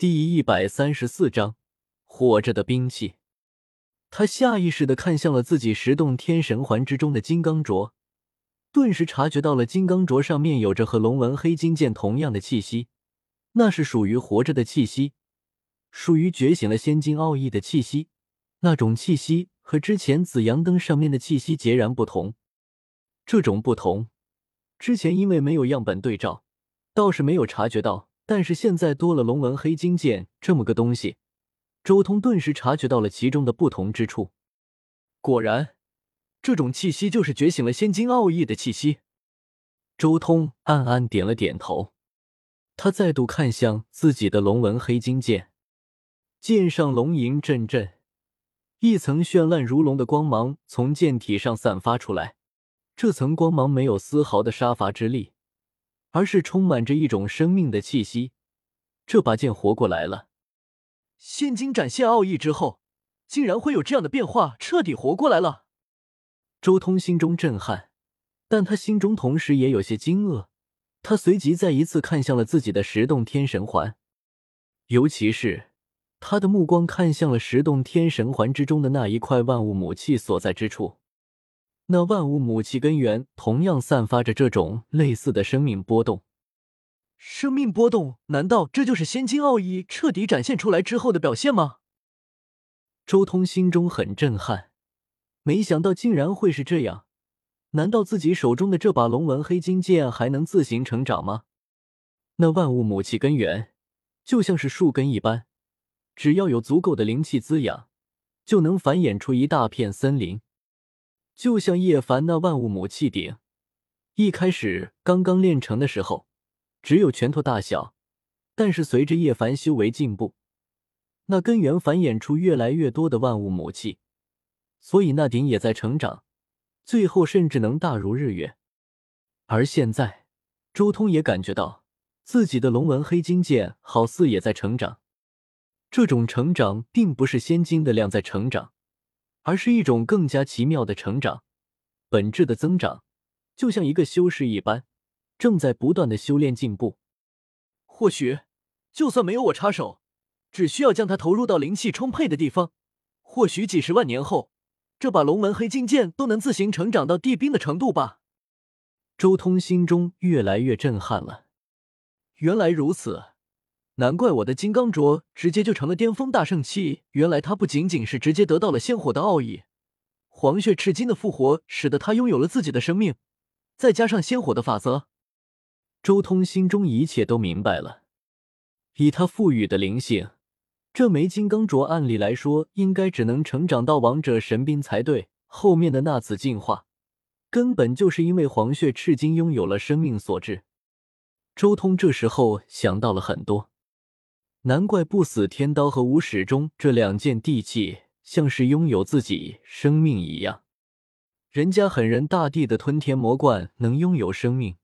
第一百三十四章，活着的兵器。他下意识的看向了自己十洞天神环之中的金刚镯，顿时察觉到了金刚镯上面有着和龙纹黑金剑同样的气息，那是属于活着的气息，属于觉醒了仙金奥义的气息。那种气息和之前紫阳灯上面的气息截然不同。这种不同，之前因为没有样本对照，倒是没有察觉到。但是现在多了龙纹黑金剑这么个东西，周通顿时察觉到了其中的不同之处。果然，这种气息就是觉醒了仙金奥义的气息。周通暗暗点了点头，他再度看向自己的龙纹黑金剑，剑上龙吟阵阵，一层绚烂如龙的光芒从剑体上散发出来。这层光芒没有丝毫的杀伐之力。而是充满着一种生命的气息，这把剑活过来了。仙金展现奥义之后，竟然会有这样的变化，彻底活过来了。周通心中震撼，但他心中同时也有些惊愕。他随即再一次看向了自己的十洞天神环，尤其是他的目光看向了十洞天神环之中的那一块万物母气所在之处。那万物母气根源同样散发着这种类似的生命波动，生命波动，难道这就是仙金奥义彻底展现出来之后的表现吗？周通心中很震撼，没想到竟然会是这样。难道自己手中的这把龙纹黑金剑还能自行成长吗？那万物母气根源就像是树根一般，只要有足够的灵气滋养，就能繁衍出一大片森林。就像叶凡那万物母气鼎，一开始刚刚炼成的时候，只有拳头大小，但是随着叶凡修为进步，那根源繁衍出越来越多的万物母气，所以那鼎也在成长，最后甚至能大如日月。而现在，周通也感觉到自己的龙纹黑金剑好似也在成长，这种成长并不是仙金的量在成长。而是一种更加奇妙的成长，本质的增长，就像一个修士一般，正在不断的修炼进步。或许，就算没有我插手，只需要将它投入到灵气充沛的地方，或许几十万年后，这把龙纹黑金剑都能自行成长到地冰的程度吧。周通心中越来越震撼了，原来如此。难怪我的金刚镯直接就成了巅峰大圣器，原来它不仅仅是直接得到了仙火的奥义，黄血赤金的复活使得它拥有了自己的生命，再加上仙火的法则，周通心中一切都明白了。以他赋予的灵性，这枚金刚镯按理来说应该只能成长到王者神兵才对。后面的那次进化，根本就是因为黄血赤金拥有了生命所致。周通这时候想到了很多。难怪不死天刀和无始钟这两件地器像是拥有自己生命一样。人家狠人大帝的吞天魔冠能拥有生命，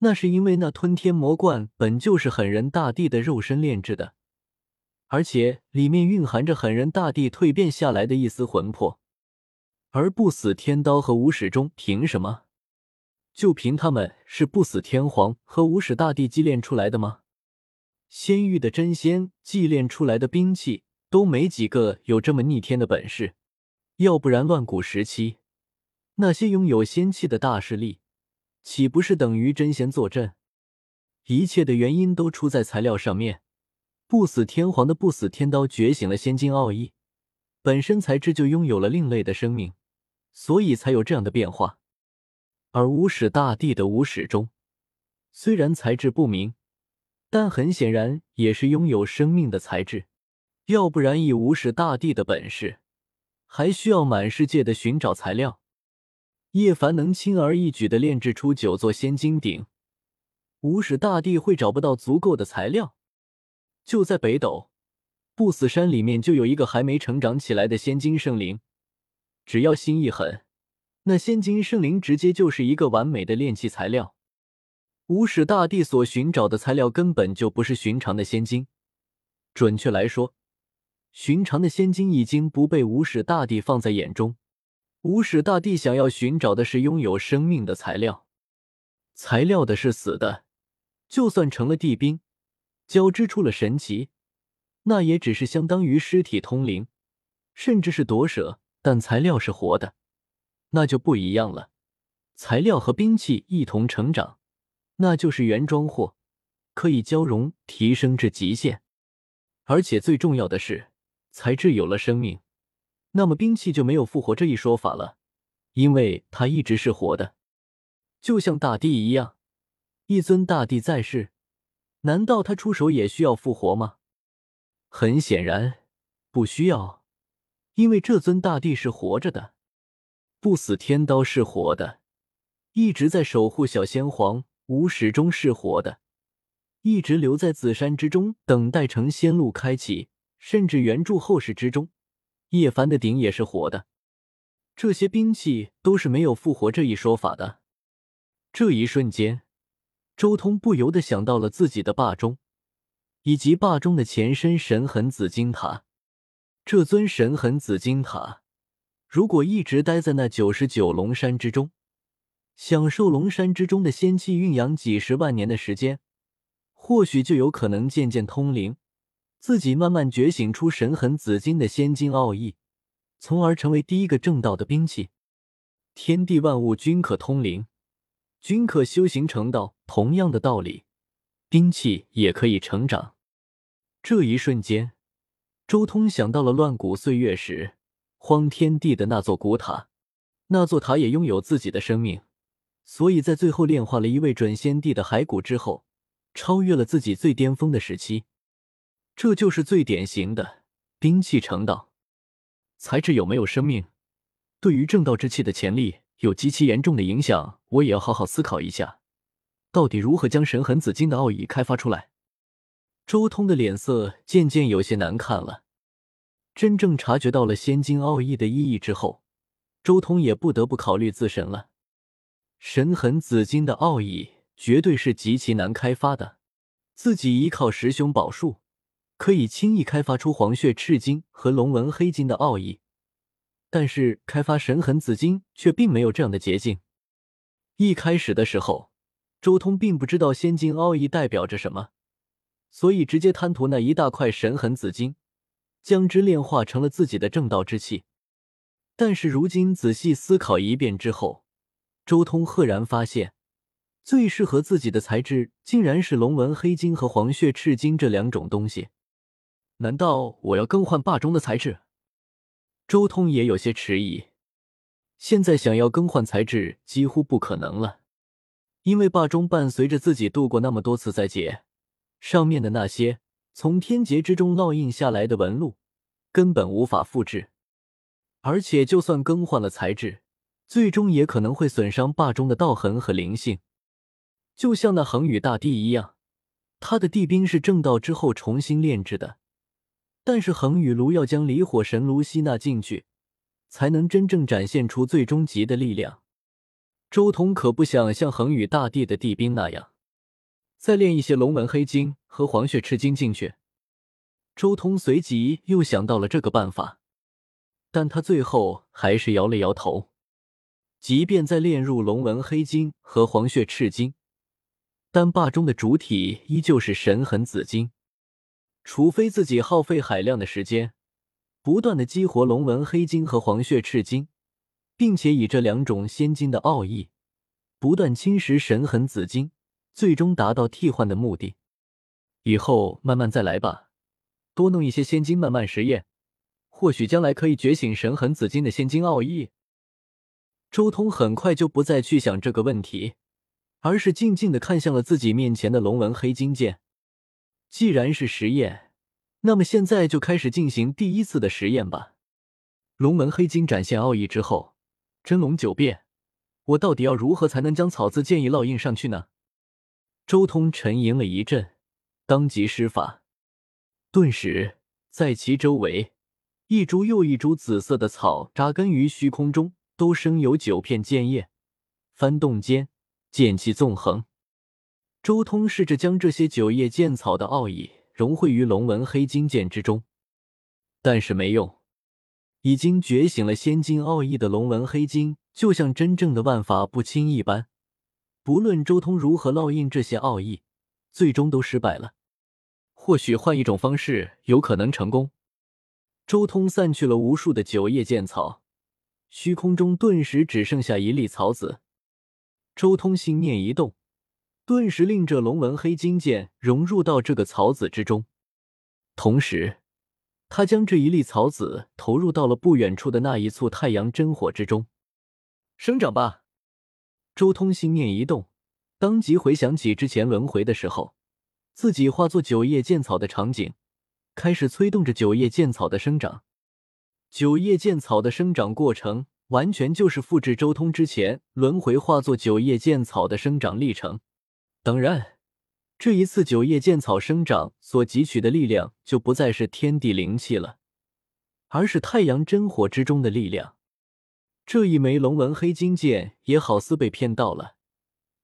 那是因为那吞天魔冠本就是狠人大帝的肉身炼制的，而且里面蕴含着狠人大帝蜕变下来的一丝魂魄。而不死天刀和无始钟凭什么？就凭他们是不死天皇和无始大帝祭炼出来的吗？仙域的真仙祭炼出来的兵器都没几个有这么逆天的本事，要不然乱古时期那些拥有仙器的大势力，岂不是等于真仙坐镇？一切的原因都出在材料上面。不死天皇的不死天刀觉醒了仙金奥义，本身材质就拥有了另类的生命，所以才有这样的变化。而无始大帝的无始钟，虽然材质不明。但很显然也是拥有生命的材质，要不然以无始大帝的本事，还需要满世界的寻找材料。叶凡能轻而易举的炼制出九座仙金鼎，无始大帝会找不到足够的材料？就在北斗不死山里面，就有一个还没成长起来的仙金圣灵，只要心一狠，那仙金圣灵直接就是一个完美的炼器材料。无始大帝所寻找的材料根本就不是寻常的仙金，准确来说，寻常的仙金已经不被无始大帝放在眼中。无始大帝想要寻找的是拥有生命的材料，材料的是死的，就算成了地冰，交织出了神奇，那也只是相当于尸体通灵，甚至是夺舍，但材料是活的，那就不一样了。材料和兵器一同成长，那就是原装货，可以交融提升至极限。而且最重要的是，材质有了生命，那么兵器就没有复活这一说法了，因为它一直是活的，就像大地一样，一尊大帝在世，难道他出手也需要复活吗？很显然，不需要，因为这尊大帝是活着的，不死天刀是活的。一直在守护小先皇，吾始终是活的；一直留在紫山之中，等待成仙路开启，甚至援助后世之中。叶凡的鼎也是活的，这些兵器都是没有复活这一说法的。这一瞬间，周通不由得想到了自己的霸中，以及霸中的前身神痕紫金塔。这尊神痕紫金塔，如果一直待在那九十九龙山之中，享受龙山之中的仙气蕴养几十万年的时间，或许就有可能渐渐通灵，自己慢慢觉醒出神痕紫金的仙金奥义，从而成为第一个正道的兵器。天地万物均可通灵，均可修行成道。同样的道理，兵器也可以成长。这一瞬间，周通想到了乱古岁月时荒天地的那座古塔，那座塔也拥有自己的生命。所以在最后炼化了一位准仙帝的骸骨之后，超越了自己最巅峰的时期。这就是最典型的兵器成道。材质有没有生命，对于正道之气的潜力有极其严重的影响。我也要好好思考一下，到底如何将神痕紫金的奥义开发出来。周通的脸色渐渐有些难看了。真正察觉到了仙金奥义的意义之后，周通也不得不考虑自身了。神痕紫金的奥义绝对是极其难开发的，自己依靠十凶宝术可以轻易开发出黄血赤金和龙纹黑金的奥义，但是开发神痕紫金却并没有这样的捷径。一开始的时候，周通并不知道仙金奥义代表着什么，所以直接贪图那一大块神痕紫金，将之炼化成了自己的正道之气。但是如今仔细思考一遍之后，周通赫然发现，最适合自己的材质竟然是龙纹黑金和黄血赤金这两种东西。难道我要更换霸中的材质？周通也有些迟疑。现在想要更换材质几乎不可能了，因为霸中伴随着自己度过那么多次灾劫，上面的那些从天劫之中烙印下来的纹路根本无法复制，而且就算更换了材质。最终也可能会损伤霸中的道痕和灵性，就像那恒宇大帝一样，他的地兵是正道之后重新炼制的，但是恒宇炉要将离火神炉吸纳进去，才能真正展现出最终极的力量。周通可不想像恒宇大帝的地兵那样，再炼一些龙纹黑金和黄血赤金进去。周通随即又想到了这个办法，但他最后还是摇了摇头。即便再炼入龙纹黑金和黄血赤金，但霸中的主体依旧是神痕紫金。除非自己耗费海量的时间，不断的激活龙纹黑金和黄血赤金，并且以这两种仙金的奥义不断侵蚀神痕紫金，最终达到替换的目的。以后慢慢再来吧，多弄一些仙金，慢慢实验，或许将来可以觉醒神痕紫金的仙金奥义。周通很快就不再去想这个问题，而是静静的看向了自己面前的龙纹黑金剑。既然是实验，那么现在就开始进行第一次的实验吧。龙纹黑金展现奥义之后，真龙九变，我到底要如何才能将草字剑意烙印上去呢？周通沉吟了一阵，当即施法，顿时在其周围，一株又一株紫色的草扎根于虚空中。都生有九片剑叶，翻动间，剑气纵横。周通试着将这些九叶剑草的奥义融汇于龙纹黑金剑之中，但是没用。已经觉醒了仙金奥义的龙纹黑金，就像真正的万法不侵一般，不论周通如何烙印这些奥义，最终都失败了。或。许换一种方式有可能成功。周通散去了无数的九叶剑草，虚空中顿时只剩下一粒草籽。周通心念一动，顿时令这龙纹黑金剑融入到这个草籽之中，同时，他将这一粒草籽投入到了不远处的那一簇太阳真火之中。生长吧！周通心念一动，当即回想起之前轮回的时候。自己化作九叶剑草的场景，开始催动着九叶剑草的生长。九叶剑草的生长过程，完全就是复制周通之前轮回化作九叶剑草的生长历程。当然，这一次九叶剑草生长所汲取的力量，就不再是天地灵气了，而是太阳真火之中的力量。这一枚龙纹黑金剑也好似被骗到了。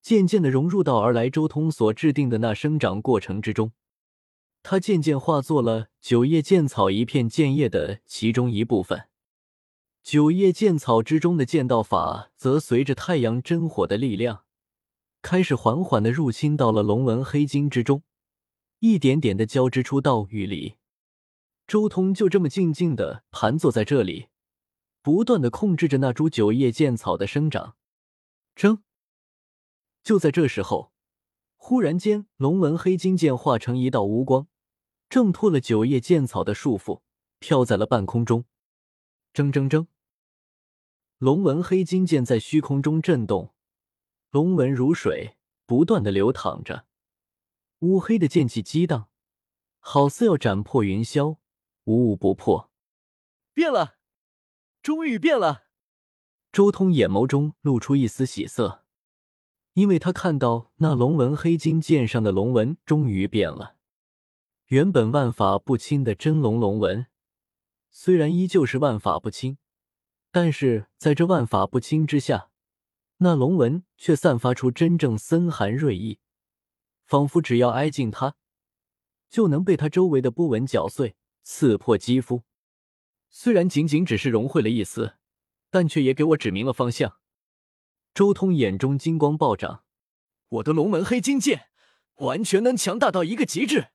渐渐的融入到而来周通所制定的那生长过程之中，它渐渐化作了九叶剑草一片剑叶的其中一部分。九叶剑草之中的剑道法，则随着太阳真火的力量，开始缓缓的入侵到了龙纹黑金之中，一点点的交织出道域里。周通就这么静静的盘坐在这里，不断的控制着那株九叶剑草的生长。争。就在这时候，忽然间，龙纹黑金剑化成一道无光，挣脱了九叶剑草的束缚，飘在了半空中。铮铮铮，龙纹黑金剑在虚空中震动，龙纹如水，不断的流淌着，乌黑的剑气激荡，好似要斩破云霄，无物不破。变了，终于变了！周通眼眸中露出一丝喜色。因为他看到那龙纹黑金剑上的龙纹终于变了，原本万法不侵的真龙龙纹，虽然依旧是万法不侵，但是在这万法不侵之下，那龙纹却散发出真正森寒锐意，仿佛只要挨近它，就能被它周围的波纹搅碎、刺破肌肤。虽然仅仅只是融汇了一丝，但却也给我指明了方向。周通眼中金光暴涨，我的龙门黑金剑完全能强大到一个极致。